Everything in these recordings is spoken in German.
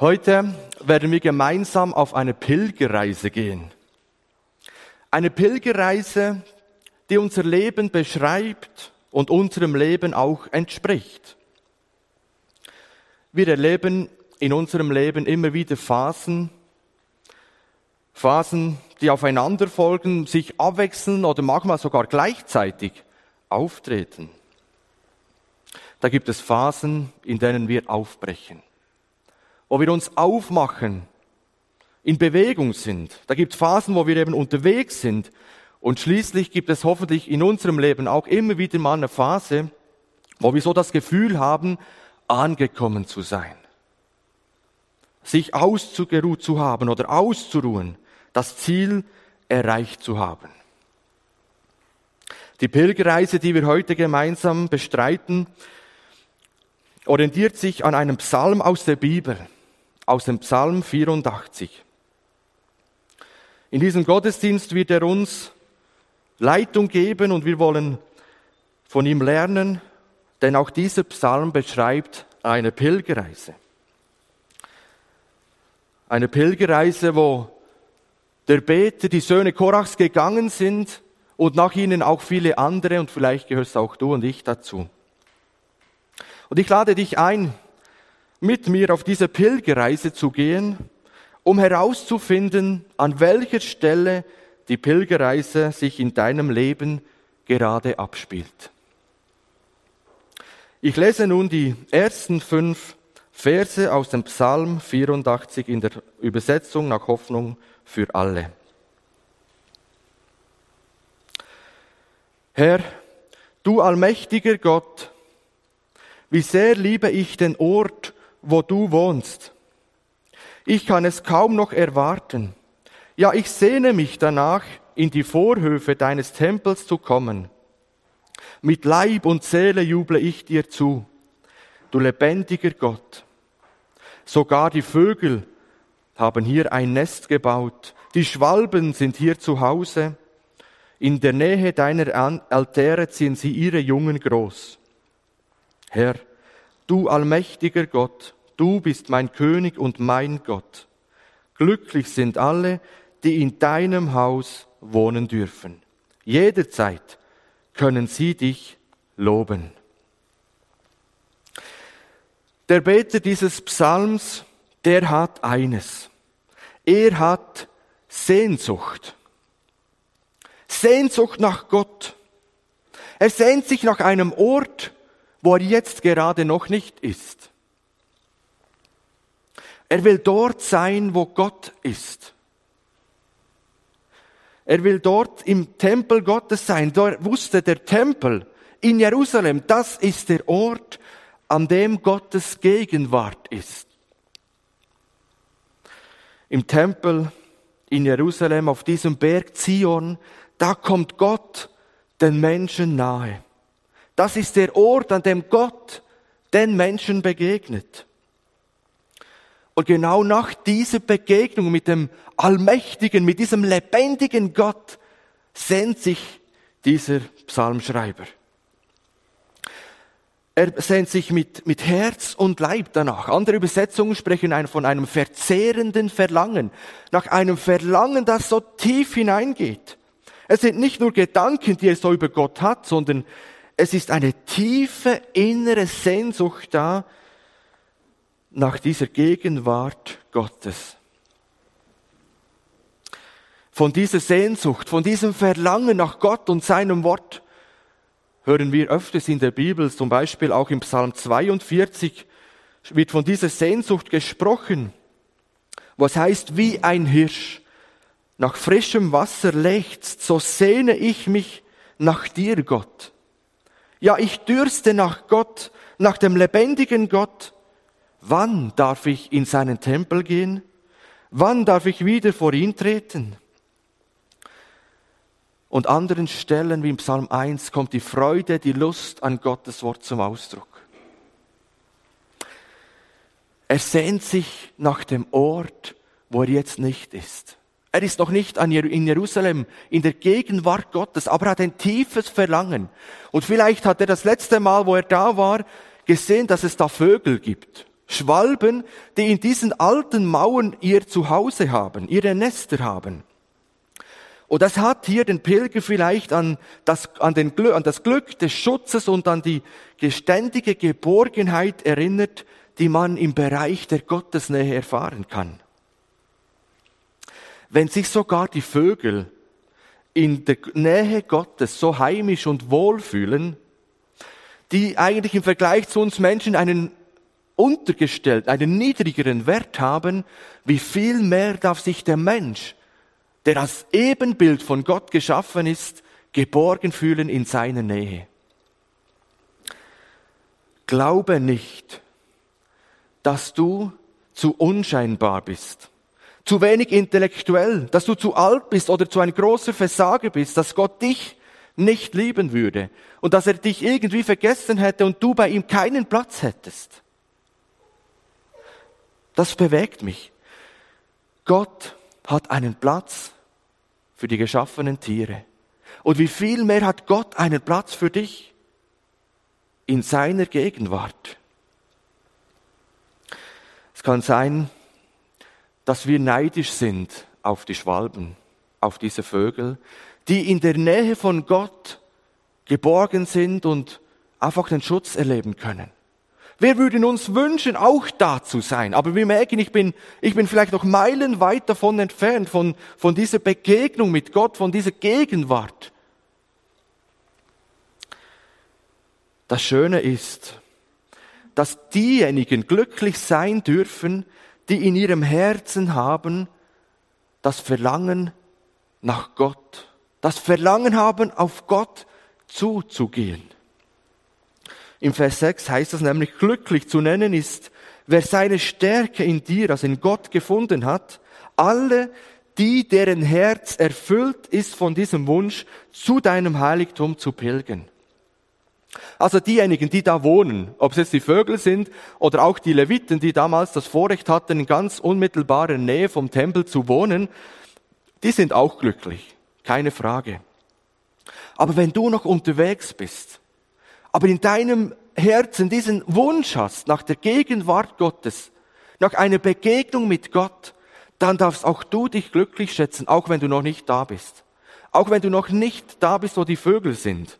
Heute werden wir gemeinsam auf eine Pilgerreise gehen. Eine Pilgerreise, die unser Leben beschreibt und unserem Leben auch entspricht. Wir erleben in unserem Leben immer wieder Phasen, Phasen, die aufeinander folgen, sich abwechseln oder manchmal sogar gleichzeitig auftreten. Da gibt es Phasen, in denen wir aufbrechen wo wir uns aufmachen, in Bewegung sind. Da gibt es Phasen, wo wir eben unterwegs sind. Und schließlich gibt es hoffentlich in unserem Leben auch immer wieder mal eine Phase, wo wir so das Gefühl haben, angekommen zu sein. Sich ausgeruht zu haben oder auszuruhen, das Ziel erreicht zu haben. Die Pilgerreise, die wir heute gemeinsam bestreiten, orientiert sich an einem Psalm aus der Bibel aus dem Psalm 84. In diesem Gottesdienst wird er uns Leitung geben und wir wollen von ihm lernen, denn auch dieser Psalm beschreibt eine Pilgerreise. Eine Pilgerreise, wo der Beter, die Söhne Korachs gegangen sind und nach ihnen auch viele andere und vielleicht gehörst auch du und ich dazu. Und ich lade dich ein, mit mir auf diese Pilgerreise zu gehen, um herauszufinden, an welcher Stelle die Pilgerreise sich in deinem Leben gerade abspielt. Ich lese nun die ersten fünf Verse aus dem Psalm 84 in der Übersetzung nach Hoffnung für alle. Herr, du allmächtiger Gott, wie sehr liebe ich den Ort, wo du wohnst. Ich kann es kaum noch erwarten. Ja, ich sehne mich danach, in die Vorhöfe deines Tempels zu kommen. Mit Leib und Seele juble ich dir zu, du lebendiger Gott. Sogar die Vögel haben hier ein Nest gebaut, die Schwalben sind hier zu Hause, in der Nähe deiner Altäre ziehen sie ihre Jungen groß. Herr, du allmächtiger Gott, du bist mein König und mein Gott. Glücklich sind alle, die in deinem Haus wohnen dürfen. Jederzeit können sie dich loben. Der Beter dieses Psalms, der hat eines. Er hat Sehnsucht. Sehnsucht nach Gott. Er sehnt sich nach einem Ort, wo er jetzt gerade noch nicht ist. Er will dort sein, wo Gott ist. Er will dort im Tempel Gottes sein. Dort wusste der Tempel in Jerusalem, das ist der Ort, an dem Gottes Gegenwart ist. Im Tempel in Jerusalem, auf diesem Berg Zion, da kommt Gott den Menschen nahe. Das ist der Ort, an dem Gott den Menschen begegnet. Und genau nach dieser Begegnung mit dem Allmächtigen, mit diesem lebendigen Gott, sehnt sich dieser Psalmschreiber. Er sehnt sich mit, mit Herz und Leib danach. Andere Übersetzungen sprechen von einem verzehrenden Verlangen, nach einem Verlangen, das so tief hineingeht. Es sind nicht nur Gedanken, die er so über Gott hat, sondern es ist eine tiefe innere Sehnsucht da, nach dieser Gegenwart Gottes. Von dieser Sehnsucht, von diesem Verlangen nach Gott und seinem Wort hören wir öfters in der Bibel, zum Beispiel auch im Psalm 42 wird von dieser Sehnsucht gesprochen, was heißt, wie ein Hirsch nach frischem Wasser lechzt, so sehne ich mich nach dir, Gott. Ja, ich dürste nach Gott, nach dem lebendigen Gott, Wann darf ich in seinen Tempel gehen? Wann darf ich wieder vor ihn treten? Und anderen Stellen wie im Psalm 1 kommt die Freude, die Lust an Gottes Wort zum Ausdruck. Er sehnt sich nach dem Ort, wo er jetzt nicht ist. Er ist noch nicht in Jerusalem, in der Gegenwart Gottes, aber er hat ein tiefes Verlangen. Und vielleicht hat er das letzte Mal, wo er da war, gesehen, dass es da Vögel gibt Schwalben, die in diesen alten Mauern ihr Zuhause haben, ihre Nester haben. Und das hat hier den Pilger vielleicht an das, an, den, an das Glück des Schutzes und an die geständige Geborgenheit erinnert, die man im Bereich der Gottesnähe erfahren kann. Wenn sich sogar die Vögel in der Nähe Gottes so heimisch und wohl fühlen, die eigentlich im Vergleich zu uns Menschen einen untergestellt, einen niedrigeren Wert haben, wie viel mehr darf sich der Mensch, der als Ebenbild von Gott geschaffen ist, geborgen fühlen in seiner Nähe. Glaube nicht, dass du zu unscheinbar bist, zu wenig intellektuell, dass du zu alt bist oder zu ein großer Versager bist, dass Gott dich nicht lieben würde und dass er dich irgendwie vergessen hätte und du bei ihm keinen Platz hättest. Das bewegt mich. Gott hat einen Platz für die geschaffenen Tiere. Und wie viel mehr hat Gott einen Platz für dich in seiner Gegenwart? Es kann sein, dass wir neidisch sind auf die Schwalben, auf diese Vögel, die in der Nähe von Gott geborgen sind und einfach den Schutz erleben können. Wir würden uns wünschen, auch da zu sein. Aber wir merken, ich bin, ich bin vielleicht noch meilenweit davon entfernt, von, von dieser Begegnung mit Gott, von dieser Gegenwart. Das Schöne ist, dass diejenigen glücklich sein dürfen, die in ihrem Herzen haben das Verlangen nach Gott, das Verlangen haben, auf Gott zuzugehen. Im Vers 6 heißt es nämlich, glücklich zu nennen ist, wer seine Stärke in dir, also in Gott gefunden hat, alle, die, deren Herz erfüllt ist von diesem Wunsch, zu deinem Heiligtum zu pilgern. Also diejenigen, die da wohnen, ob es jetzt die Vögel sind oder auch die Leviten, die damals das Vorrecht hatten, in ganz unmittelbarer Nähe vom Tempel zu wohnen, die sind auch glücklich, keine Frage. Aber wenn du noch unterwegs bist, aber in deinem Herzen diesen Wunsch hast nach der Gegenwart Gottes, nach einer Begegnung mit Gott, dann darfst auch du dich glücklich schätzen, auch wenn du noch nicht da bist. Auch wenn du noch nicht da bist, wo die Vögel sind.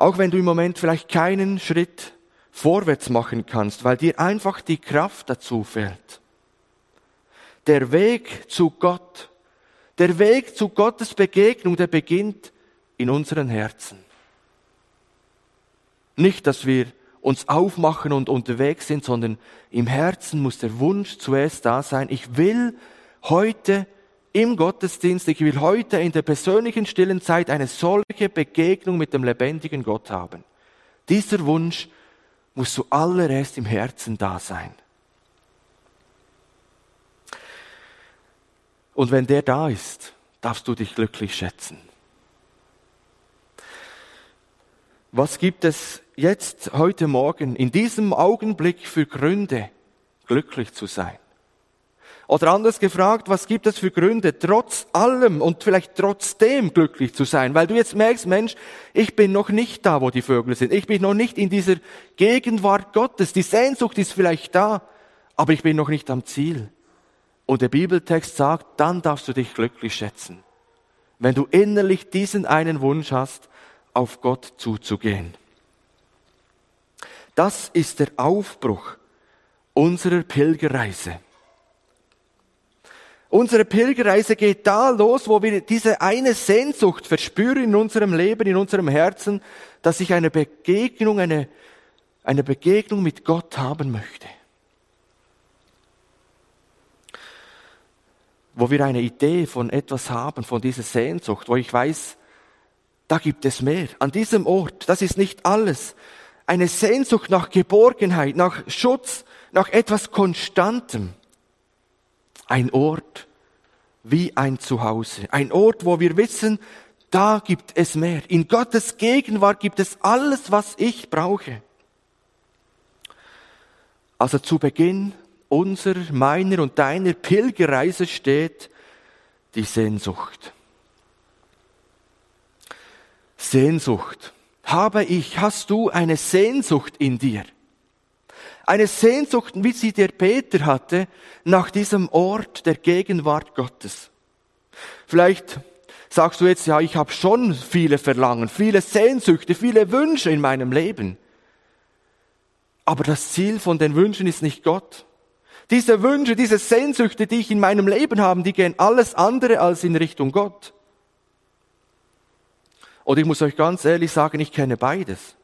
Auch wenn du im Moment vielleicht keinen Schritt vorwärts machen kannst, weil dir einfach die Kraft dazu fehlt. Der Weg zu Gott, der Weg zu Gottes Begegnung, der beginnt in unseren Herzen. Nicht, dass wir uns aufmachen und unterwegs sind, sondern im Herzen muss der Wunsch zuerst da sein, ich will heute im Gottesdienst, ich will heute in der persönlichen stillen Zeit eine solche Begegnung mit dem lebendigen Gott haben. Dieser Wunsch muss zuallererst im Herzen da sein. Und wenn der da ist, darfst du dich glücklich schätzen. Was gibt es jetzt, heute Morgen, in diesem Augenblick für Gründe, glücklich zu sein? Oder anders gefragt, was gibt es für Gründe, trotz allem und vielleicht trotzdem glücklich zu sein? Weil du jetzt merkst, Mensch, ich bin noch nicht da, wo die Vögel sind. Ich bin noch nicht in dieser Gegenwart Gottes. Die Sehnsucht ist vielleicht da, aber ich bin noch nicht am Ziel. Und der Bibeltext sagt, dann darfst du dich glücklich schätzen. Wenn du innerlich diesen einen Wunsch hast, auf Gott zuzugehen. Das ist der Aufbruch unserer Pilgerreise. Unsere Pilgerreise geht da los, wo wir diese eine Sehnsucht verspüren in unserem Leben, in unserem Herzen, dass ich eine Begegnung, eine, eine Begegnung mit Gott haben möchte. Wo wir eine Idee von etwas haben, von dieser Sehnsucht, wo ich weiß, da gibt es mehr. An diesem Ort, das ist nicht alles. Eine Sehnsucht nach Geborgenheit, nach Schutz, nach etwas Konstantem. Ein Ort wie ein Zuhause. Ein Ort, wo wir wissen, da gibt es mehr. In Gottes Gegenwart gibt es alles, was ich brauche. Also zu Beginn unserer, meiner und deiner Pilgerreise steht die Sehnsucht. Sehnsucht. Habe ich, hast du eine Sehnsucht in dir? Eine Sehnsucht, wie sie der Peter hatte, nach diesem Ort der Gegenwart Gottes. Vielleicht sagst du jetzt, ja, ich habe schon viele Verlangen, viele Sehnsüchte, viele Wünsche in meinem Leben. Aber das Ziel von den Wünschen ist nicht Gott. Diese Wünsche, diese Sehnsüchte, die ich in meinem Leben habe, die gehen alles andere als in Richtung Gott. Und ich muss euch ganz ehrlich sagen, ich kenne beides.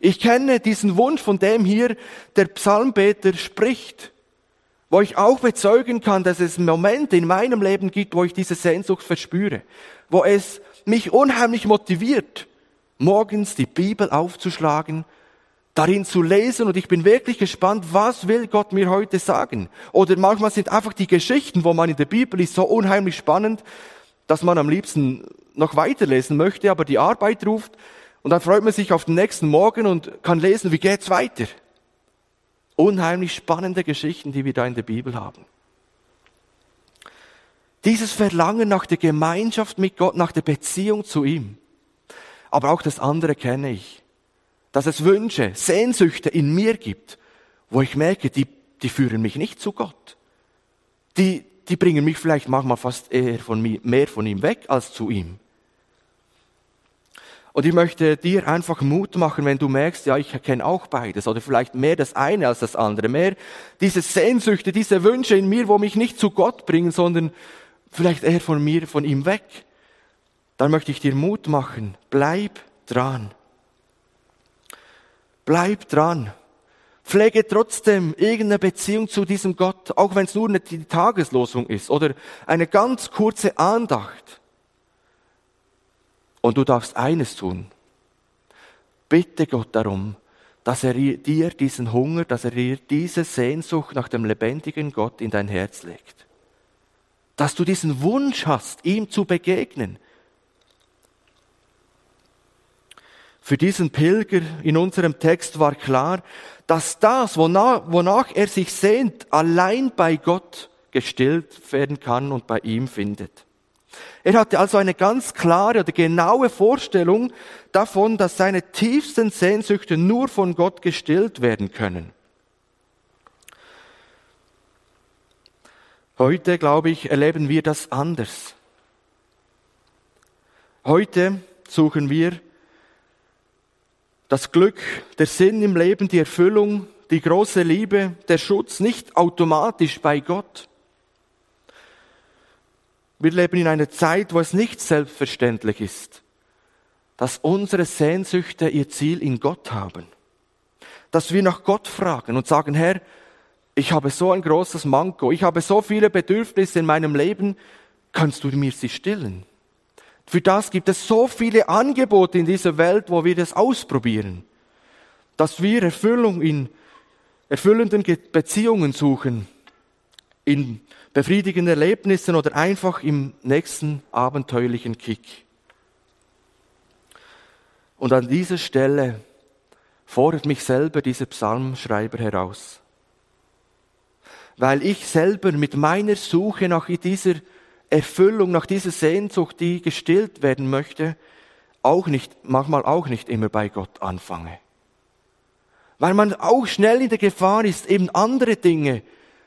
Ich kenne diesen Wunsch, von dem hier der Psalmbeter spricht, wo ich auch bezeugen kann, dass es Momente in meinem Leben gibt, wo ich diese Sehnsucht verspüre, wo es mich unheimlich motiviert, morgens die Bibel aufzuschlagen, darin zu lesen und ich bin wirklich gespannt, was will Gott mir heute sagen? Oder manchmal sind einfach die Geschichten, wo man in der Bibel ist, so unheimlich spannend, dass man am liebsten noch weiterlesen möchte, aber die Arbeit ruft und dann freut man sich auf den nächsten Morgen und kann lesen, wie geht's weiter. Unheimlich spannende Geschichten, die wir da in der Bibel haben. Dieses Verlangen nach der Gemeinschaft mit Gott, nach der Beziehung zu ihm. Aber auch das andere kenne ich. Dass es Wünsche, Sehnsüchte in mir gibt, wo ich merke, die, die führen mich nicht zu Gott. Die, die bringen mich vielleicht manchmal fast eher von mir, mehr von ihm weg als zu ihm. Und ich möchte dir einfach Mut machen, wenn du merkst, ja, ich erkenne auch beides oder vielleicht mehr das eine als das andere, mehr diese Sehnsüchte, diese Wünsche in mir, wo mich nicht zu Gott bringen, sondern vielleicht eher von mir, von ihm weg. Dann möchte ich dir Mut machen. Bleib dran. Bleib dran. Pflege trotzdem irgendeine Beziehung zu diesem Gott, auch wenn es nur eine Tageslosung ist oder eine ganz kurze Andacht. Und du darfst eines tun. Bitte Gott darum, dass er dir diesen Hunger, dass er dir diese Sehnsucht nach dem lebendigen Gott in dein Herz legt. Dass du diesen Wunsch hast, ihm zu begegnen. Für diesen Pilger in unserem Text war klar, dass das, wonach, wonach er sich sehnt, allein bei Gott gestillt werden kann und bei ihm findet. Er hatte also eine ganz klare oder genaue Vorstellung davon, dass seine tiefsten Sehnsüchte nur von Gott gestillt werden können. Heute, glaube ich, erleben wir das anders. Heute suchen wir das Glück, der Sinn im Leben, die Erfüllung, die große Liebe, der Schutz nicht automatisch bei Gott. Wir leben in einer Zeit, wo es nicht selbstverständlich ist, dass unsere Sehnsüchte ihr Ziel in Gott haben. Dass wir nach Gott fragen und sagen, Herr, ich habe so ein großes Manko, ich habe so viele Bedürfnisse in meinem Leben, kannst du mir sie stillen? Für das gibt es so viele Angebote in dieser Welt, wo wir das ausprobieren, dass wir Erfüllung in erfüllenden Beziehungen suchen, in befriedigenden Erlebnissen oder einfach im nächsten abenteuerlichen Kick. Und an dieser Stelle fordert mich selber dieser Psalmschreiber heraus. Weil ich selber mit meiner Suche nach dieser Erfüllung, nach dieser Sehnsucht, die gestillt werden möchte, auch nicht, manchmal auch nicht immer bei Gott anfange. Weil man auch schnell in der Gefahr ist, eben andere Dinge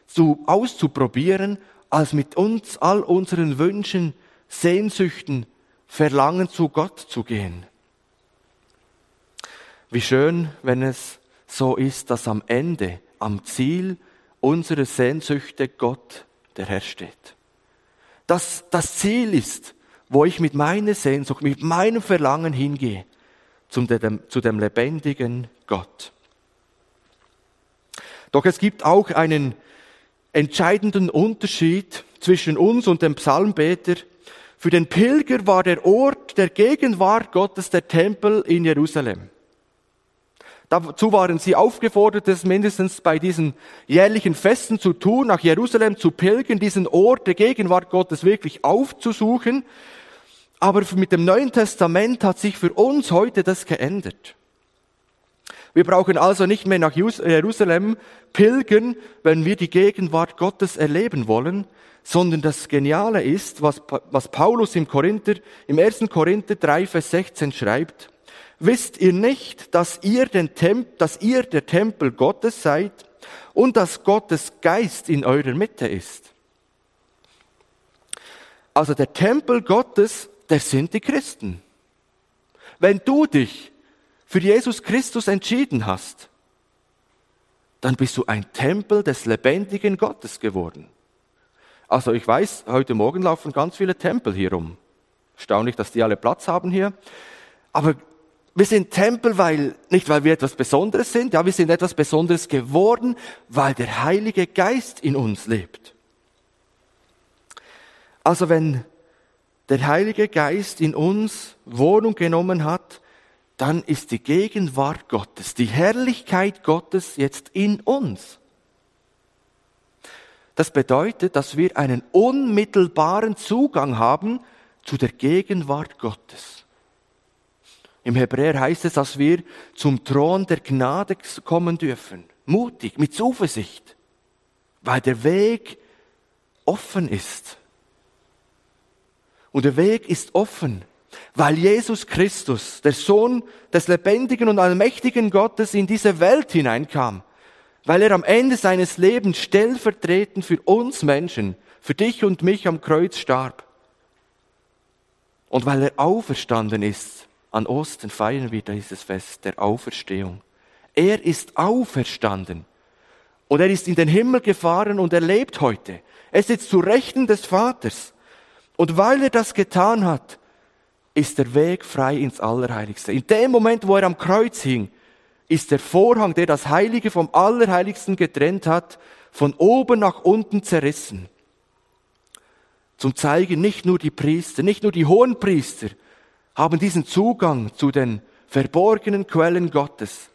zu, auszuprobieren, als mit uns all unseren Wünschen, Sehnsüchten, Verlangen zu Gott zu gehen. Wie schön, wenn es so ist, dass am Ende, am Ziel unserer Sehnsüchte Gott der Herr steht. Dass das Ziel ist, wo ich mit meiner Sehnsucht, mit meinem Verlangen hingehe, zum, zu dem lebendigen Gott. Doch es gibt auch einen entscheidenden Unterschied zwischen uns und dem Psalmbeter. Für den Pilger war der Ort der Gegenwart Gottes der Tempel in Jerusalem. Dazu waren sie aufgefordert, es mindestens bei diesen jährlichen Festen zu tun, nach Jerusalem zu pilgern, diesen Ort der Gegenwart Gottes wirklich aufzusuchen. Aber mit dem Neuen Testament hat sich für uns heute das geändert. Wir brauchen also nicht mehr nach Jerusalem pilgern, wenn wir die Gegenwart Gottes erleben wollen, sondern das Geniale ist, was, was Paulus im Korinther, im 1. Korinther 3, Vers 16 schreibt. Wisst ihr nicht, dass ihr, den Temp dass ihr der Tempel Gottes seid und dass Gottes Geist in eurer Mitte ist? Also der Tempel Gottes, der sind die Christen. Wenn du dich für Jesus Christus entschieden hast, dann bist du ein Tempel des lebendigen Gottes geworden. Also ich weiß, heute Morgen laufen ganz viele Tempel hier rum. Erstaunlich, dass die alle Platz haben hier. Aber wir sind Tempel, weil, nicht weil wir etwas Besonderes sind, ja, wir sind etwas Besonderes geworden, weil der Heilige Geist in uns lebt. Also wenn der Heilige Geist in uns Wohnung genommen hat, dann ist die Gegenwart Gottes, die Herrlichkeit Gottes jetzt in uns. Das bedeutet, dass wir einen unmittelbaren Zugang haben zu der Gegenwart Gottes. Im Hebräer heißt es, dass wir zum Thron der Gnade kommen dürfen. Mutig, mit Zuversicht, weil der Weg offen ist. Und der Weg ist offen, weil Jesus Christus, der Sohn des lebendigen und allmächtigen Gottes, in diese Welt hineinkam, weil er am Ende seines Lebens stellvertretend für uns Menschen, für dich und mich am Kreuz starb. Und weil er auferstanden ist an Osten feiern wir dieses Fest der Auferstehung. Er ist auferstanden. Und er ist in den Himmel gefahren und er lebt heute. Er sitzt zu Rechten des Vaters. Und weil er das getan hat, ist der Weg frei ins Allerheiligste. In dem Moment, wo er am Kreuz hing, ist der Vorhang, der das Heilige vom Allerheiligsten getrennt hat, von oben nach unten zerrissen. Zum Zeigen nicht nur die Priester, nicht nur die hohen Priester, haben diesen Zugang zu den verborgenen Quellen Gottes,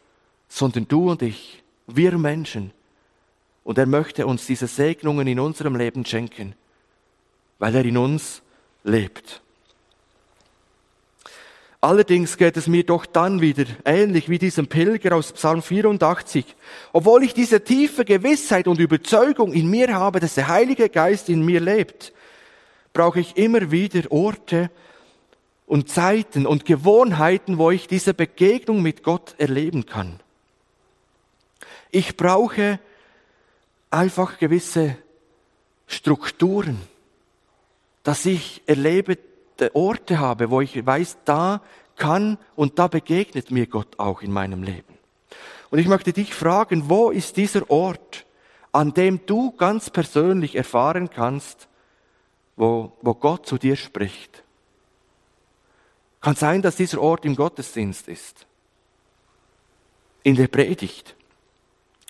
sondern du und ich, wir Menschen. Und er möchte uns diese Segnungen in unserem Leben schenken, weil er in uns lebt. Allerdings geht es mir doch dann wieder ähnlich wie diesem Pilger aus Psalm 84. Obwohl ich diese tiefe Gewissheit und Überzeugung in mir habe, dass der Heilige Geist in mir lebt, brauche ich immer wieder Orte, und Zeiten und Gewohnheiten, wo ich diese Begegnung mit Gott erleben kann. Ich brauche einfach gewisse Strukturen, dass ich erlebe, Orte habe, wo ich weiß, da kann und da begegnet mir Gott auch in meinem Leben. Und ich möchte dich fragen, wo ist dieser Ort, an dem du ganz persönlich erfahren kannst, wo, wo Gott zu dir spricht? Kann sein, dass dieser Ort im Gottesdienst ist, in der Predigt,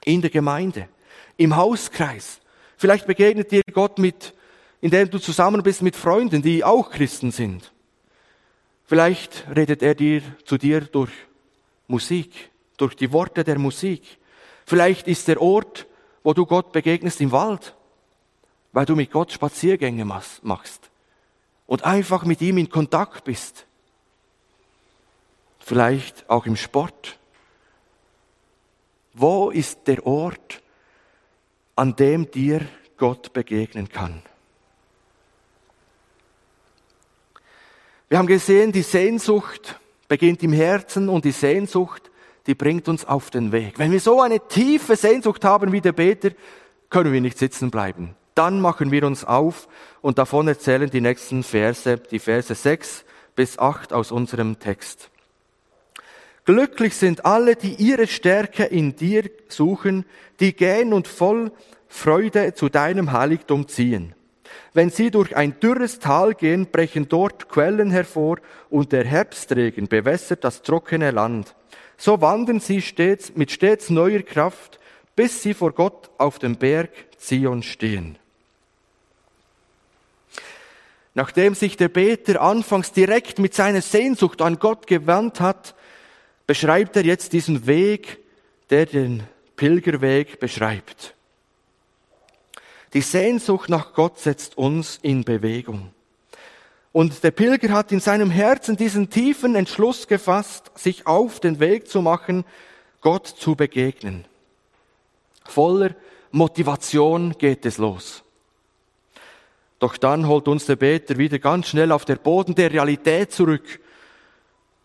in der Gemeinde, im Hauskreis. Vielleicht begegnet dir Gott mit, indem du zusammen bist mit Freunden, die auch Christen sind. Vielleicht redet er dir zu dir durch Musik, durch die Worte der Musik. Vielleicht ist der Ort, wo du Gott begegnest, im Wald, weil du mit Gott Spaziergänge machst und einfach mit ihm in Kontakt bist vielleicht auch im Sport. Wo ist der Ort, an dem dir Gott begegnen kann? Wir haben gesehen, die Sehnsucht beginnt im Herzen und die Sehnsucht, die bringt uns auf den Weg. Wenn wir so eine tiefe Sehnsucht haben wie der Beter, können wir nicht sitzen bleiben. Dann machen wir uns auf und davon erzählen die nächsten Verse, die Verse 6 bis 8 aus unserem Text. Glücklich sind alle, die ihre Stärke in dir suchen, die gehen und voll Freude zu deinem Heiligtum ziehen. Wenn sie durch ein dürres Tal gehen, brechen dort Quellen hervor und der Herbstregen bewässert das trockene Land. So wandern sie stets mit stets neuer Kraft, bis sie vor Gott auf dem Berg Zion stehen. Nachdem sich der Beter anfangs direkt mit seiner Sehnsucht an Gott gewandt hat, beschreibt er jetzt diesen Weg, der den Pilgerweg beschreibt. Die Sehnsucht nach Gott setzt uns in Bewegung. Und der Pilger hat in seinem Herzen diesen tiefen Entschluss gefasst, sich auf den Weg zu machen, Gott zu begegnen. Voller Motivation geht es los. Doch dann holt uns der Beter wieder ganz schnell auf der Boden der Realität zurück,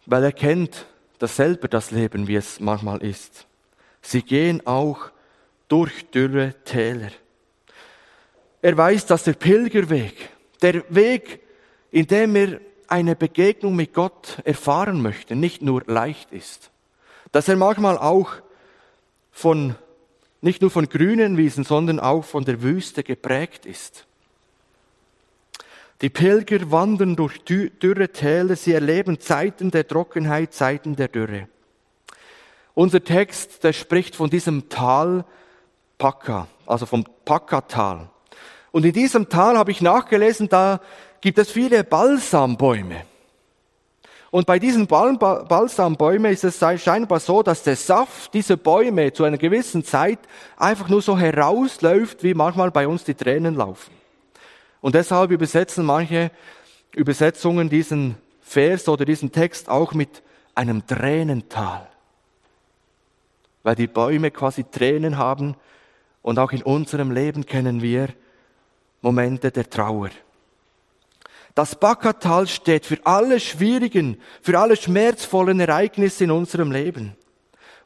weil er kennt, dasselbe das Leben, wie es manchmal ist. Sie gehen auch durch dürre Täler. Er weiß, dass der Pilgerweg, der Weg, in dem er eine Begegnung mit Gott erfahren möchte, nicht nur leicht ist. Dass er manchmal auch von, nicht nur von grünen Wiesen, sondern auch von der Wüste geprägt ist. Die Pilger wandern durch dürre Täler, sie erleben Zeiten der Trockenheit, Zeiten der Dürre. Unser Text, der spricht von diesem Tal Paka, also vom Paka-Tal. Und in diesem Tal habe ich nachgelesen, da gibt es viele Balsambäume. Und bei diesen Balsambäumen ist es scheinbar so, dass der Saft dieser Bäume zu einer gewissen Zeit einfach nur so herausläuft, wie manchmal bei uns die Tränen laufen. Und deshalb übersetzen manche Übersetzungen diesen Vers oder diesen Text auch mit einem Tränental. Weil die Bäume quasi Tränen haben und auch in unserem Leben kennen wir Momente der Trauer. Das Backertal steht für alle schwierigen, für alle schmerzvollen Ereignisse in unserem Leben,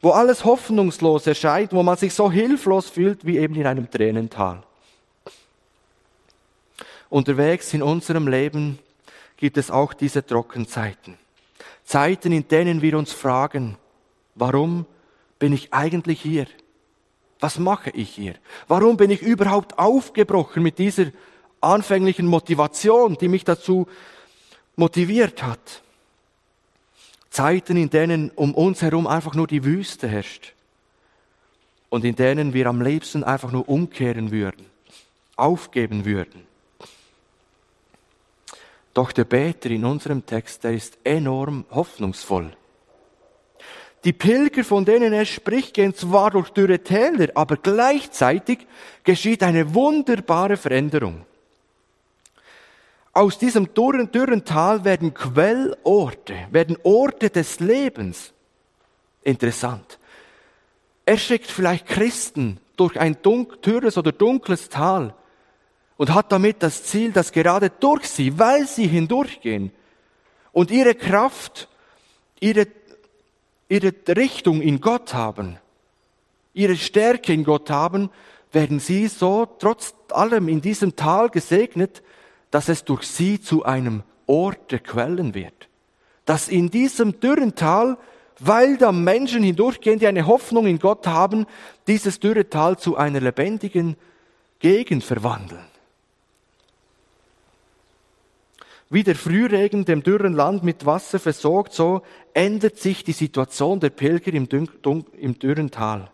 wo alles hoffnungslos erscheint, wo man sich so hilflos fühlt wie eben in einem Tränental. Unterwegs in unserem Leben gibt es auch diese Trockenzeiten. Zeiten, in denen wir uns fragen, warum bin ich eigentlich hier? Was mache ich hier? Warum bin ich überhaupt aufgebrochen mit dieser anfänglichen Motivation, die mich dazu motiviert hat? Zeiten, in denen um uns herum einfach nur die Wüste herrscht und in denen wir am liebsten einfach nur umkehren würden, aufgeben würden. Doch der Beter in unserem Text, der ist enorm hoffnungsvoll. Die Pilger, von denen er spricht, gehen zwar durch dürre Täler, aber gleichzeitig geschieht eine wunderbare Veränderung. Aus diesem dürren, dürren Tal werden Quellorte, werden Orte des Lebens. Interessant. Er schickt vielleicht Christen durch ein dürres oder dunkles Tal, und hat damit das Ziel, dass gerade durch sie, weil sie hindurchgehen und ihre Kraft, ihre, ihre Richtung in Gott haben, ihre Stärke in Gott haben, werden sie so trotz allem in diesem Tal gesegnet, dass es durch sie zu einem Ort der Quellen wird. Dass in diesem dürren Tal, weil da Menschen hindurchgehen, die eine Hoffnung in Gott haben, dieses dürre Tal zu einer lebendigen Gegend verwandeln. Wie der Frühregen dem dürren Land mit Wasser versorgt, so ändert sich die Situation der Pilger im, im dürren Tal.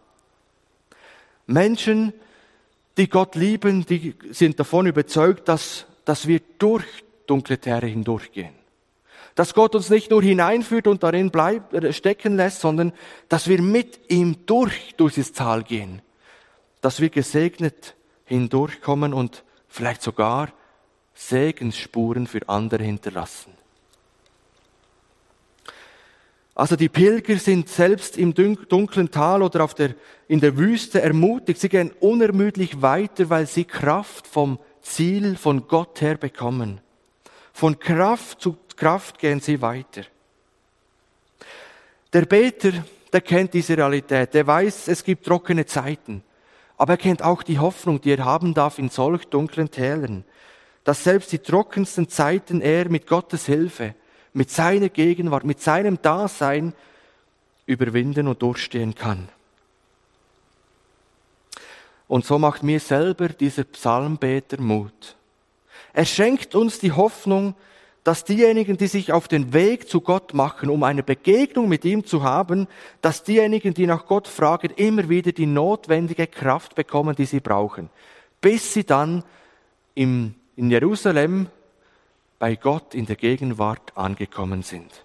Menschen, die Gott lieben, die sind davon überzeugt, dass, dass wir durch dunkle Täre hindurchgehen. Dass Gott uns nicht nur hineinführt und darin bleibt, äh, stecken lässt, sondern dass wir mit ihm durch, durch dieses Tal gehen. Dass wir gesegnet hindurchkommen und vielleicht sogar Segensspuren für andere hinterlassen. Also die Pilger sind selbst im dunklen Tal oder auf der, in der Wüste ermutigt. Sie gehen unermüdlich weiter, weil sie Kraft vom Ziel von Gott her bekommen. Von Kraft zu Kraft gehen sie weiter. Der Beter, der kennt diese Realität. Der weiß, es gibt trockene Zeiten. Aber er kennt auch die Hoffnung, die er haben darf in solch dunklen Tälern dass selbst die trockensten Zeiten er mit Gottes Hilfe, mit seiner Gegenwart, mit seinem Dasein überwinden und durchstehen kann. Und so macht mir selber dieser Psalmbeter Mut. Er schenkt uns die Hoffnung, dass diejenigen, die sich auf den Weg zu Gott machen, um eine Begegnung mit ihm zu haben, dass diejenigen, die nach Gott fragen, immer wieder die notwendige Kraft bekommen, die sie brauchen, bis sie dann im in Jerusalem bei Gott in der Gegenwart angekommen sind.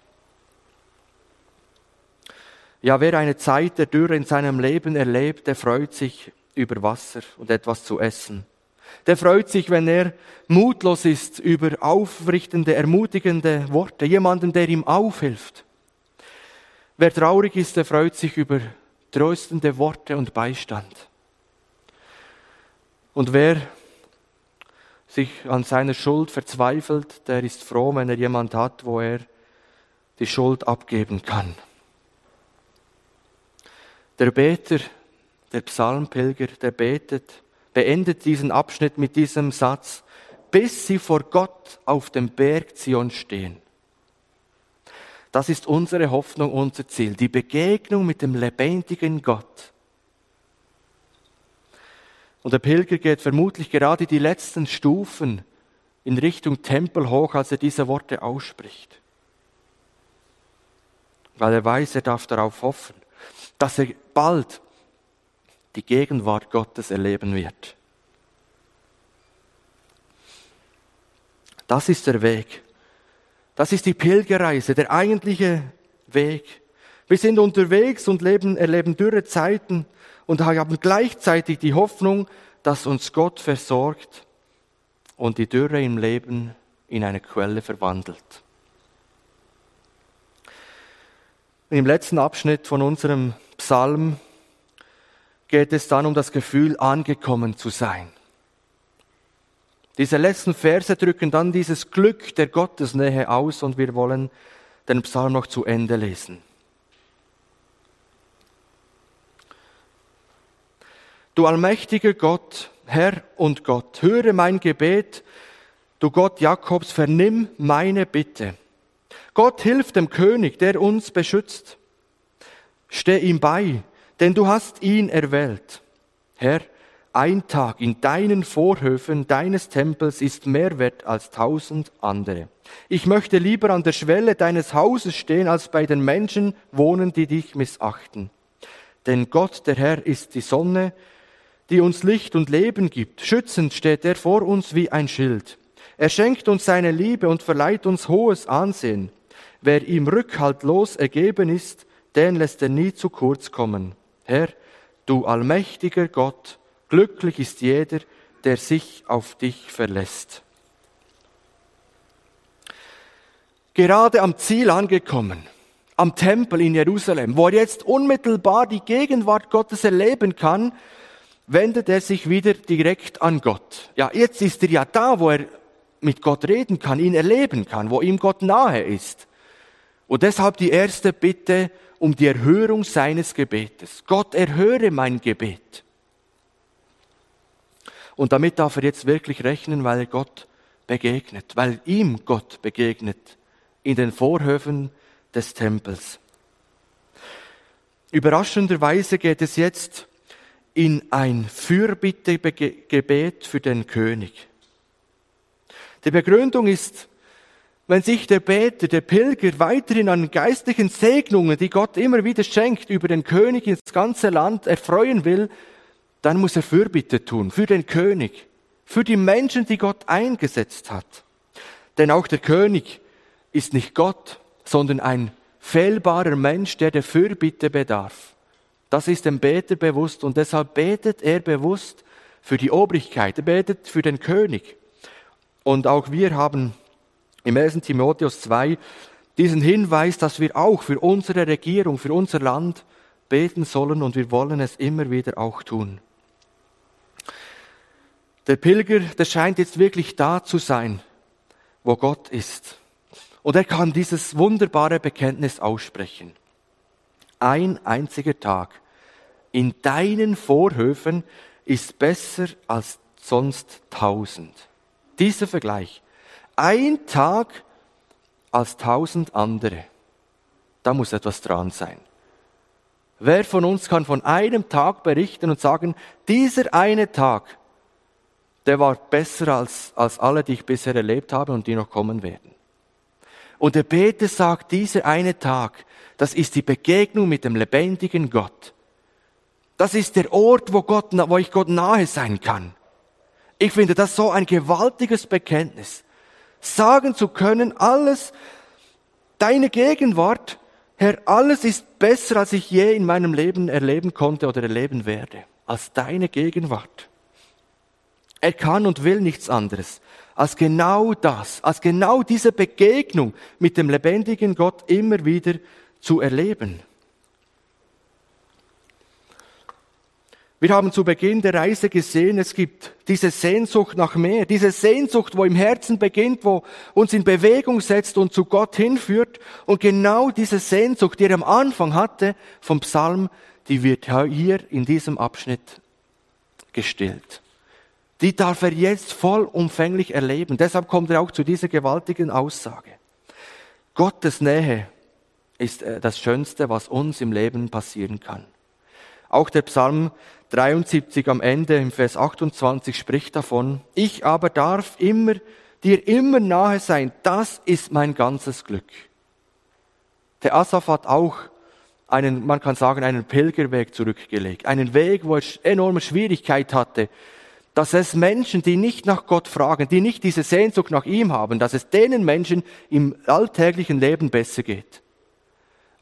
Ja, wer eine Zeit der Dürre in seinem Leben erlebt, der freut sich über Wasser und etwas zu essen. Der freut sich, wenn er mutlos ist über aufrichtende, ermutigende Worte, jemanden, der ihm aufhilft. Wer traurig ist, der freut sich über tröstende Worte und Beistand. Und wer sich an seiner Schuld verzweifelt, der ist froh, wenn er jemand hat, wo er die Schuld abgeben kann. Der Beter, der Psalmpilger, der betet, beendet diesen Abschnitt mit diesem Satz, bis sie vor Gott auf dem Berg Zion stehen. Das ist unsere Hoffnung, unser Ziel, die Begegnung mit dem lebendigen Gott. Und der Pilger geht vermutlich gerade die letzten Stufen in Richtung Tempel hoch, als er diese Worte ausspricht. Weil er weiß, er darf darauf hoffen, dass er bald die Gegenwart Gottes erleben wird. Das ist der Weg. Das ist die Pilgerreise, der eigentliche Weg. Wir sind unterwegs und leben, erleben dürre Zeiten und haben gleichzeitig die Hoffnung, dass uns Gott versorgt und die Dürre im Leben in eine Quelle verwandelt. Im letzten Abschnitt von unserem Psalm geht es dann um das Gefühl, angekommen zu sein. Diese letzten Verse drücken dann dieses Glück der Gottesnähe aus und wir wollen den Psalm noch zu Ende lesen. Du allmächtiger Gott, Herr und Gott, höre mein Gebet, du Gott Jakobs, vernimm meine Bitte. Gott hilft dem König, der uns beschützt. Steh ihm bei, denn du hast ihn erwählt. Herr, ein Tag in deinen Vorhöfen deines Tempels ist mehr wert als tausend andere. Ich möchte lieber an der Schwelle deines Hauses stehen, als bei den Menschen wohnen, die dich missachten. Denn Gott, der Herr, ist die Sonne, die uns Licht und Leben gibt. Schützend steht er vor uns wie ein Schild. Er schenkt uns seine Liebe und verleiht uns hohes Ansehen. Wer ihm rückhaltlos ergeben ist, den lässt er nie zu kurz kommen. Herr, du allmächtiger Gott, glücklich ist jeder, der sich auf dich verlässt. Gerade am Ziel angekommen, am Tempel in Jerusalem, wo er jetzt unmittelbar die Gegenwart Gottes erleben kann, wendet er sich wieder direkt an Gott. Ja, jetzt ist er ja da, wo er mit Gott reden kann, ihn erleben kann, wo ihm Gott nahe ist. Und deshalb die erste Bitte um die Erhörung seines Gebetes. Gott erhöre mein Gebet. Und damit darf er jetzt wirklich rechnen, weil er Gott begegnet, weil ihm Gott begegnet in den Vorhöfen des Tempels. Überraschenderweise geht es jetzt in ein Fürbittegebet für den König. Die Begründung ist, wenn sich der Beter, der Pilger weiterhin an geistlichen Segnungen, die Gott immer wieder schenkt, über den König ins ganze Land erfreuen will, dann muss er Fürbitte tun für den König, für die Menschen, die Gott eingesetzt hat. Denn auch der König ist nicht Gott, sondern ein fehlbarer Mensch, der der Fürbitte bedarf. Das ist dem Beter bewusst und deshalb betet er bewusst für die Obrigkeit, er betet für den König. Und auch wir haben im 1. Timotheus 2 diesen Hinweis, dass wir auch für unsere Regierung, für unser Land beten sollen und wir wollen es immer wieder auch tun. Der Pilger, der scheint jetzt wirklich da zu sein, wo Gott ist. Und er kann dieses wunderbare Bekenntnis aussprechen. Ein einziger Tag in deinen Vorhöfen ist besser als sonst tausend. Dieser Vergleich. Ein Tag als tausend andere. Da muss etwas dran sein. Wer von uns kann von einem Tag berichten und sagen, dieser eine Tag, der war besser als, als alle, die ich bisher erlebt habe und die noch kommen werden. Und der Beter sagt, dieser eine Tag, das ist die Begegnung mit dem lebendigen Gott. Das ist der Ort, wo, Gott, wo ich Gott nahe sein kann. Ich finde das so ein gewaltiges Bekenntnis. Sagen zu können, alles, deine Gegenwart, Herr, alles ist besser, als ich je in meinem Leben erleben konnte oder erleben werde, als deine Gegenwart. Er kann und will nichts anderes, als genau das, als genau diese Begegnung mit dem lebendigen Gott immer wieder zu erleben. Wir haben zu Beginn der Reise gesehen, es gibt diese Sehnsucht nach mehr, diese Sehnsucht, wo im Herzen beginnt, wo uns in Bewegung setzt und zu Gott hinführt. Und genau diese Sehnsucht, die er am Anfang hatte vom Psalm, die wird hier in diesem Abschnitt gestillt. Die darf er jetzt vollumfänglich erleben. Deshalb kommt er auch zu dieser gewaltigen Aussage. Gottes Nähe ist äh, das Schönste, was uns im Leben passieren kann. Auch der Psalm 73 am Ende im Vers 28 spricht davon, ich aber darf immer, dir immer nahe sein, das ist mein ganzes Glück. Der Asaf hat auch einen, man kann sagen, einen Pilgerweg zurückgelegt. Einen Weg, wo er enorme Schwierigkeit hatte, dass es Menschen, die nicht nach Gott fragen, die nicht diese Sehnsucht nach ihm haben, dass es denen Menschen im alltäglichen Leben besser geht.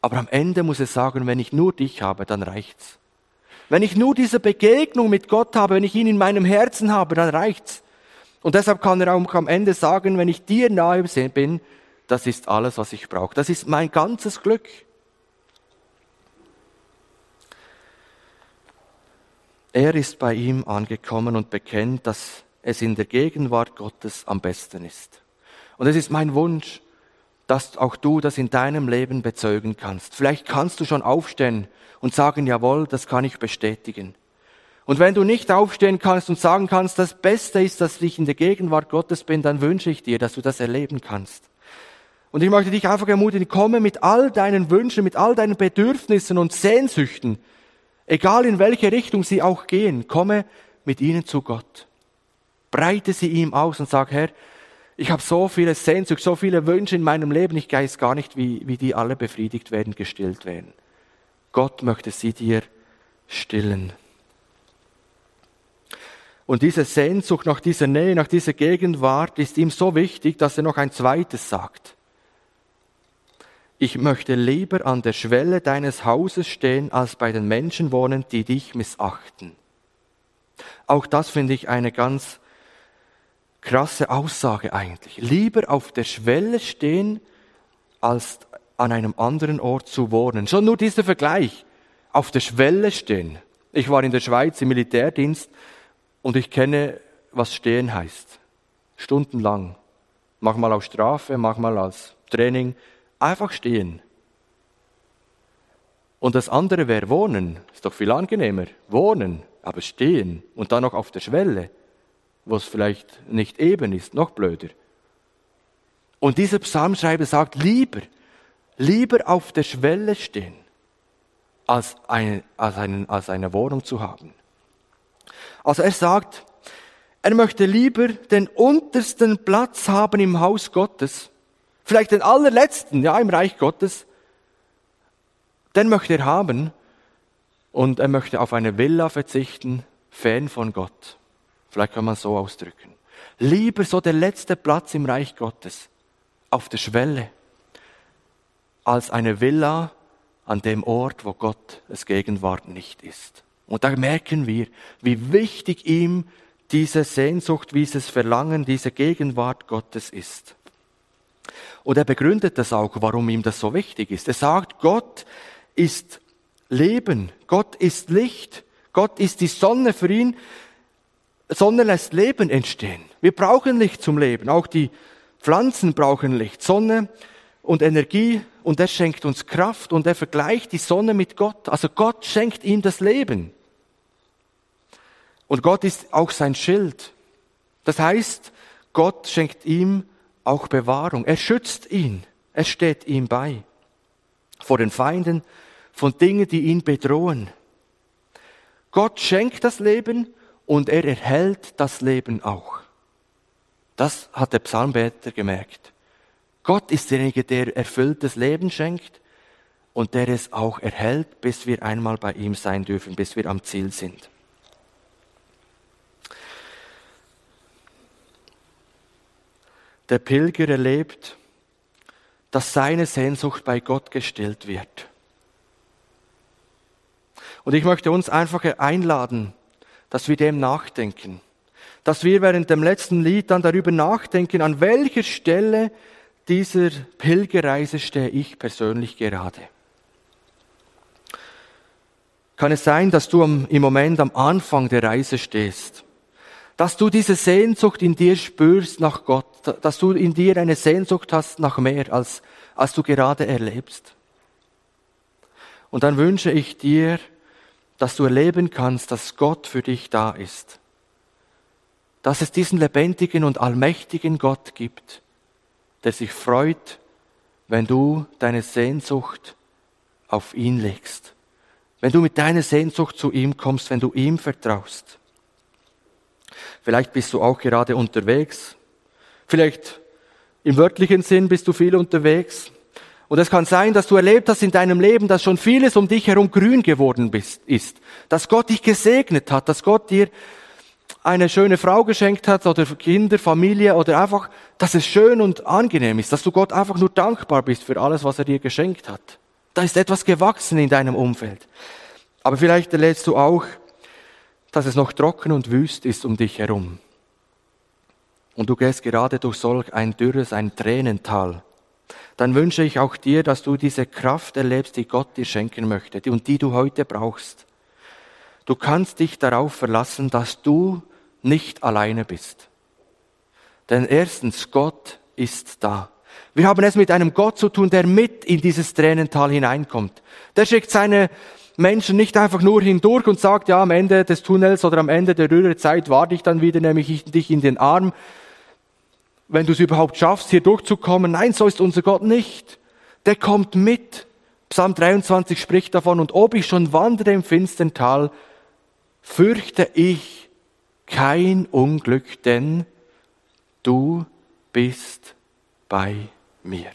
Aber am Ende muss er sagen, wenn ich nur dich habe, dann reicht's. Wenn ich nur diese Begegnung mit Gott habe, wenn ich ihn in meinem Herzen habe, dann reicht's. Und deshalb kann er auch am Ende sagen, wenn ich dir nahe bin, das ist alles, was ich brauche. Das ist mein ganzes Glück. Er ist bei ihm angekommen und bekennt, dass es in der Gegenwart Gottes am besten ist. Und es ist mein Wunsch, dass auch du das in deinem Leben bezeugen kannst. Vielleicht kannst du schon aufstehen und sagen, jawohl, das kann ich bestätigen. Und wenn du nicht aufstehen kannst und sagen kannst, das Beste ist, dass ich in der Gegenwart Gottes bin, dann wünsche ich dir, dass du das erleben kannst. Und ich möchte dich einfach ermutigen, komme mit all deinen Wünschen, mit all deinen Bedürfnissen und Sehnsüchten Egal in welche Richtung sie auch gehen, komme mit ihnen zu Gott. Breite sie ihm aus und sag, Herr, ich habe so viele Sehnsucht, so viele Wünsche in meinem Leben, ich weiß gar nicht, wie, wie die alle befriedigt werden, gestillt werden. Gott möchte sie dir stillen. Und diese Sehnsucht nach dieser Nähe, nach dieser Gegenwart ist ihm so wichtig, dass er noch ein zweites sagt ich möchte lieber an der Schwelle deines Hauses stehen, als bei den Menschen wohnen, die dich missachten. Auch das finde ich eine ganz krasse Aussage eigentlich. Lieber auf der Schwelle stehen, als an einem anderen Ort zu wohnen. Schon nur dieser Vergleich. Auf der Schwelle stehen. Ich war in der Schweiz im Militärdienst und ich kenne, was stehen heißt. Stundenlang. Manchmal auf Strafe, manchmal als Training. Einfach stehen. Und das andere wäre wohnen. Ist doch viel angenehmer. Wohnen, aber stehen und dann noch auf der Schwelle, wo es vielleicht nicht eben ist, noch blöder. Und dieser Psalmschreiber sagt, lieber, lieber auf der Schwelle stehen, als eine, als, einen, als eine Wohnung zu haben. Also er sagt, er möchte lieber den untersten Platz haben im Haus Gottes, vielleicht den allerletzten, ja, im Reich Gottes, den möchte er haben und er möchte auf eine Villa verzichten, fern von Gott. Vielleicht kann man so ausdrücken. Lieber so der letzte Platz im Reich Gottes, auf der Schwelle, als eine Villa an dem Ort, wo Gott es Gegenwart nicht ist. Und da merken wir, wie wichtig ihm diese Sehnsucht, dieses Verlangen, diese Gegenwart Gottes ist. Und er begründet das auch, warum ihm das so wichtig ist. Er sagt, Gott ist Leben, Gott ist Licht, Gott ist die Sonne für ihn. Sonne lässt Leben entstehen. Wir brauchen Licht zum Leben. Auch die Pflanzen brauchen Licht. Sonne und Energie und er schenkt uns Kraft und er vergleicht die Sonne mit Gott. Also Gott schenkt ihm das Leben. Und Gott ist auch sein Schild. Das heißt, Gott schenkt ihm auch Bewahrung. Er schützt ihn. Er steht ihm bei. Vor den Feinden, von Dingen, die ihn bedrohen. Gott schenkt das Leben und er erhält das Leben auch. Das hat der Psalmbeter gemerkt. Gott ist derjenige, der erfülltes Leben schenkt und der es auch erhält, bis wir einmal bei ihm sein dürfen, bis wir am Ziel sind. der Pilger erlebt, dass seine Sehnsucht bei Gott gestillt wird. Und ich möchte uns einfach einladen, dass wir dem nachdenken, dass wir während dem letzten Lied dann darüber nachdenken, an welcher Stelle dieser Pilgerreise stehe ich persönlich gerade. Kann es sein, dass du im Moment am Anfang der Reise stehst? dass du diese Sehnsucht in dir spürst nach Gott, dass du in dir eine Sehnsucht hast nach mehr, als, als du gerade erlebst. Und dann wünsche ich dir, dass du erleben kannst, dass Gott für dich da ist. Dass es diesen lebendigen und allmächtigen Gott gibt, der sich freut, wenn du deine Sehnsucht auf ihn legst. Wenn du mit deiner Sehnsucht zu ihm kommst, wenn du ihm vertraust. Vielleicht bist du auch gerade unterwegs. Vielleicht im wörtlichen Sinn bist du viel unterwegs. Und es kann sein, dass du erlebt hast in deinem Leben, dass schon vieles um dich herum grün geworden ist. Dass Gott dich gesegnet hat, dass Gott dir eine schöne Frau geschenkt hat oder Kinder, Familie oder einfach, dass es schön und angenehm ist, dass du Gott einfach nur dankbar bist für alles, was er dir geschenkt hat. Da ist etwas gewachsen in deinem Umfeld. Aber vielleicht erlebst du auch, dass es noch trocken und wüst ist um dich herum. Und du gehst gerade durch solch ein dürres, ein Tränental. Dann wünsche ich auch dir, dass du diese Kraft erlebst, die Gott dir schenken möchte und die du heute brauchst. Du kannst dich darauf verlassen, dass du nicht alleine bist. Denn erstens, Gott ist da. Wir haben es mit einem Gott zu tun, der mit in dieses Tränental hineinkommt. Der schickt seine Menschen nicht einfach nur hindurch und sagt, ja, am Ende des Tunnels oder am Ende der Rührzeit warte ich dann wieder, nehme ich dich in den Arm, wenn du es überhaupt schaffst, hier durchzukommen. Nein, so ist unser Gott nicht. Der kommt mit. Psalm 23 spricht davon, und ob ich schon wandere im finstern Tal, fürchte ich kein Unglück, denn du bist bei mir.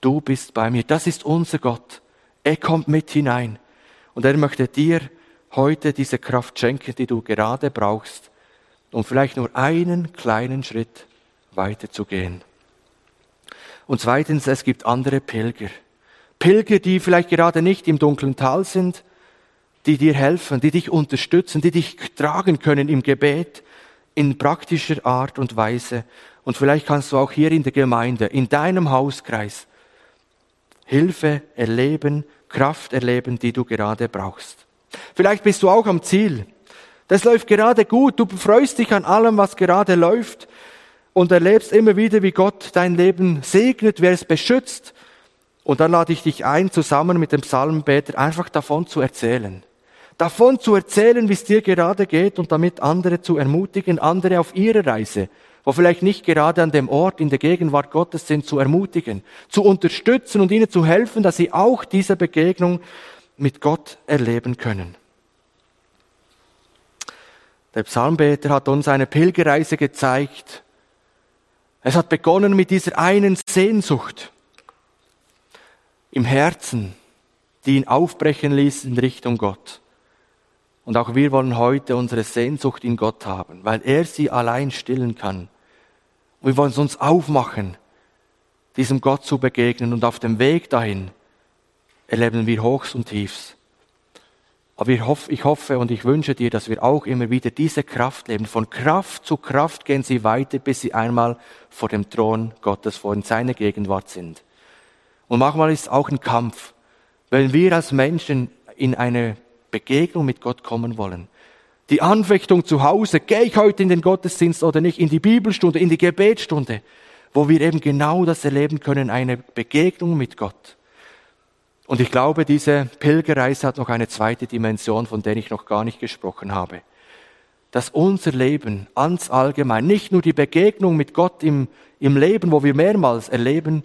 Du bist bei mir. Das ist unser Gott. Er kommt mit hinein. Und er möchte dir heute diese Kraft schenken, die du gerade brauchst, um vielleicht nur einen kleinen Schritt weiterzugehen. Und zweitens, es gibt andere Pilger. Pilger, die vielleicht gerade nicht im dunklen Tal sind, die dir helfen, die dich unterstützen, die dich tragen können im Gebet, in praktischer Art und Weise. Und vielleicht kannst du auch hier in der Gemeinde, in deinem Hauskreis, Hilfe erleben, Kraft erleben, die du gerade brauchst. Vielleicht bist du auch am Ziel. Das läuft gerade gut. Du freust dich an allem, was gerade läuft und erlebst immer wieder, wie Gott dein Leben segnet, wer es beschützt. Und dann lade ich dich ein, zusammen mit dem Psalmbeter einfach davon zu erzählen davon zu erzählen, wie es dir gerade geht und damit andere zu ermutigen, andere auf ihre Reise, wo vielleicht nicht gerade an dem Ort in der Gegenwart Gottes sind, zu ermutigen, zu unterstützen und ihnen zu helfen, dass sie auch diese Begegnung mit Gott erleben können. Der Psalmbeter hat uns eine Pilgerreise gezeigt. Es hat begonnen mit dieser einen Sehnsucht im Herzen, die ihn aufbrechen ließ in Richtung Gott. Und auch wir wollen heute unsere Sehnsucht in Gott haben, weil er sie allein stillen kann. Wir wollen uns aufmachen, diesem Gott zu begegnen und auf dem Weg dahin erleben wir Hochs und Tiefs. Aber ich hoffe und ich wünsche dir, dass wir auch immer wieder diese Kraft leben. Von Kraft zu Kraft gehen sie weiter, bis sie einmal vor dem Thron Gottes, vor in seiner Gegenwart sind. Und manchmal ist es auch ein Kampf, wenn wir als Menschen in eine Begegnung mit Gott kommen wollen. Die Anfechtung zu Hause, gehe ich heute in den Gottesdienst oder nicht, in die Bibelstunde, in die Gebetsstunde, wo wir eben genau das erleben können, eine Begegnung mit Gott. Und ich glaube, diese Pilgerreise hat noch eine zweite Dimension, von der ich noch gar nicht gesprochen habe. Dass unser Leben ans allgemein, nicht nur die Begegnung mit Gott im, im Leben, wo wir mehrmals erleben,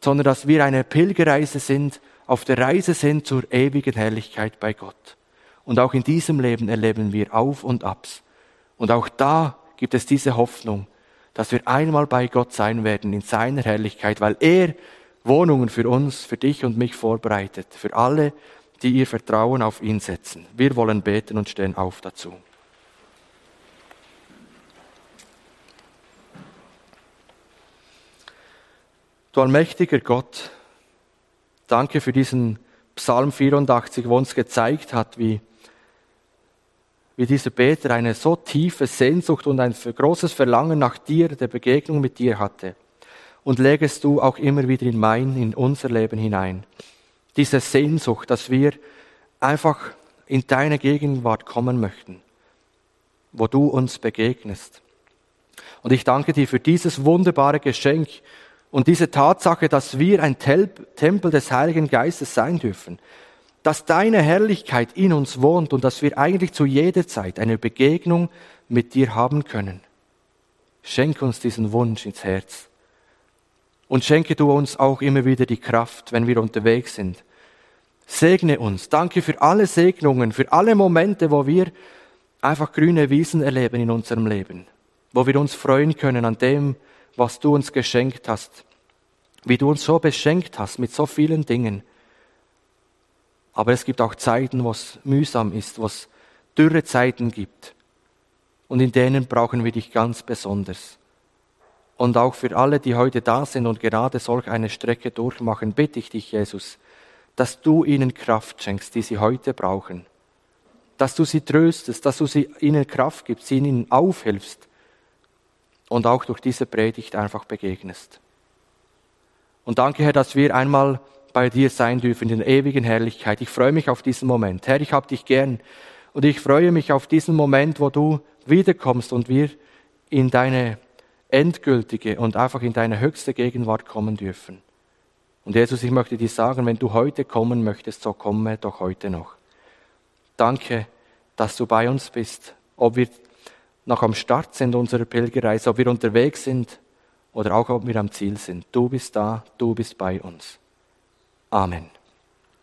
sondern dass wir eine Pilgerreise sind, auf der Reise sind zur ewigen Herrlichkeit bei Gott. Und auch in diesem Leben erleben wir Auf und Abs. Und auch da gibt es diese Hoffnung, dass wir einmal bei Gott sein werden in seiner Herrlichkeit, weil er Wohnungen für uns, für dich und mich vorbereitet, für alle, die ihr Vertrauen auf ihn setzen. Wir wollen beten und stehen auf dazu. Du allmächtiger Gott, danke für diesen Psalm 84, wo uns gezeigt hat, wie wie dieser Peter eine so tiefe Sehnsucht und ein großes Verlangen nach dir, der Begegnung mit dir hatte. Und legest du auch immer wieder in mein, in unser Leben hinein. Diese Sehnsucht, dass wir einfach in deine Gegenwart kommen möchten, wo du uns begegnest. Und ich danke dir für dieses wunderbare Geschenk und diese Tatsache, dass wir ein Tempel des Heiligen Geistes sein dürfen. dass deine Herrlichkeit in uns wohnt und dass wir eigentlich zu jeder Zeit eine Begegnung mit dir haben können. Schenk uns diesen Wunsch ins Herz. Und schenke du uns auch immer wieder die Kraft, wenn wir unterwegs sind. Segne uns. Danke für alle Segnungen, für alle Momente, wo wir einfach grüne Wiesen erleben in unserem Leben. Wo wir uns freuen können an dem, was du uns geschenkt hast. Wie du uns so beschenkt hast mit so vielen Dingen. Aber es gibt auch Zeiten, wo es mühsam ist, wo es dürre Zeiten gibt. Und in denen brauchen wir dich ganz besonders. Und auch für alle, die heute da sind und gerade solch eine Strecke durchmachen, bitte ich dich, Jesus, dass du ihnen Kraft schenkst, die sie heute brauchen. Dass du sie tröstest, dass du sie, ihnen Kraft gibst, ihnen aufhilfst und auch durch diese Predigt einfach begegnest. Und danke, Herr, dass wir einmal bei dir sein dürfen in der ewigen Herrlichkeit. Ich freue mich auf diesen Moment. Herr, ich habe dich gern und ich freue mich auf diesen Moment, wo du wiederkommst und wir in deine endgültige und einfach in deine höchste Gegenwart kommen dürfen. Und Jesus, ich möchte dir sagen, wenn du heute kommen möchtest, so komme doch heute noch. Danke, dass du bei uns bist, ob wir noch am Start sind unserer Pilgerreise, ob wir unterwegs sind oder auch ob wir am Ziel sind. Du bist da, du bist bei uns. Amen.